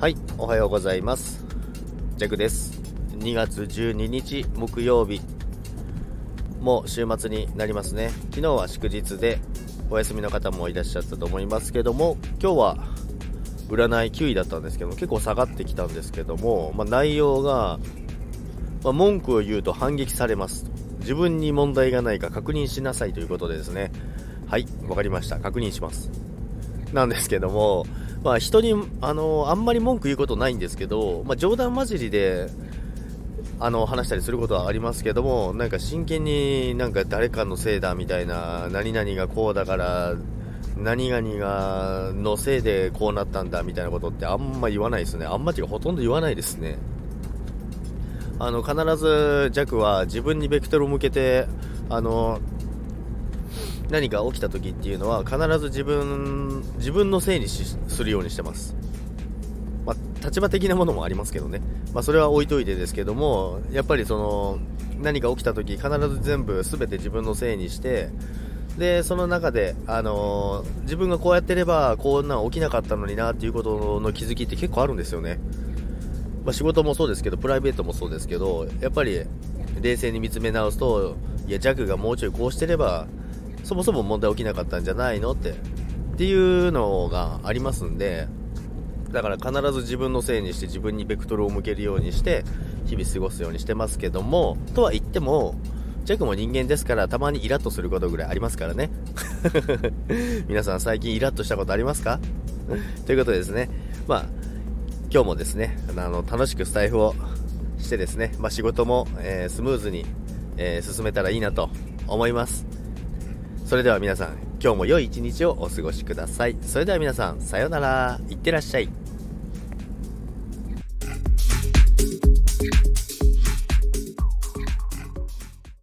はい、おはようございます。ジャクです。2月12日木曜日。もう週末になりますね。昨日は祝日でお休みの方もいらっしゃったと思いますけども、今日は占い9位だったんですけども、結構下がってきたんですけども、まあ、内容が、まあ、文句を言うと反撃されます。自分に問題がないか確認しなさいということでですね。はい、わかりました。確認します。なんですけども、まあ、人にあのあんまり文句言うことないんですけど、まあ、冗談交じりであの話したりすることはありますけどもなんか真剣になんか誰かのせいだみたいな何々がこうだから何々がのせいでこうなったんだみたいなことってあんま言わないですね。あんまっていうかほとんど言わないですね。あの必ず弱は自分にベクトルを向けてあの何か起きた時っていうのは必ず自分自分のせいにしするようにしてます、まあ、立場的なものもありますけどね、まあ、それは置いといてですけどもやっぱりその何か起きた時必ず全部全て自分のせいにしてでその中で、あのー自分がこうやってればこんなん起きなかったのになっていうことの気づきって結構あるんですよね、まあ、仕事もそうですけどプライベートもそうですけどやっぱり冷静に見つめ直すといや弱がもうちょいこうしてればそもそも問題起きなかったんじゃないのって。っていうのがありますんでだから必ず自分のせいにして自分にベクトルを向けるようにして日々過ごすようにしてますけどもとは言ってもジャックも人間ですからたまにイラッとすることぐらいありますからね。皆さん最近イラッとしたことありますか？ということでですね。まあ今日もですねあの楽しくスタイフをしてですね、まあ、仕事も、えースムーズに、えー進めたらいいなと思います。それでは皆さん今日も良い一日をお過ごしください。それでは皆さんさようなら。いってらっしゃい。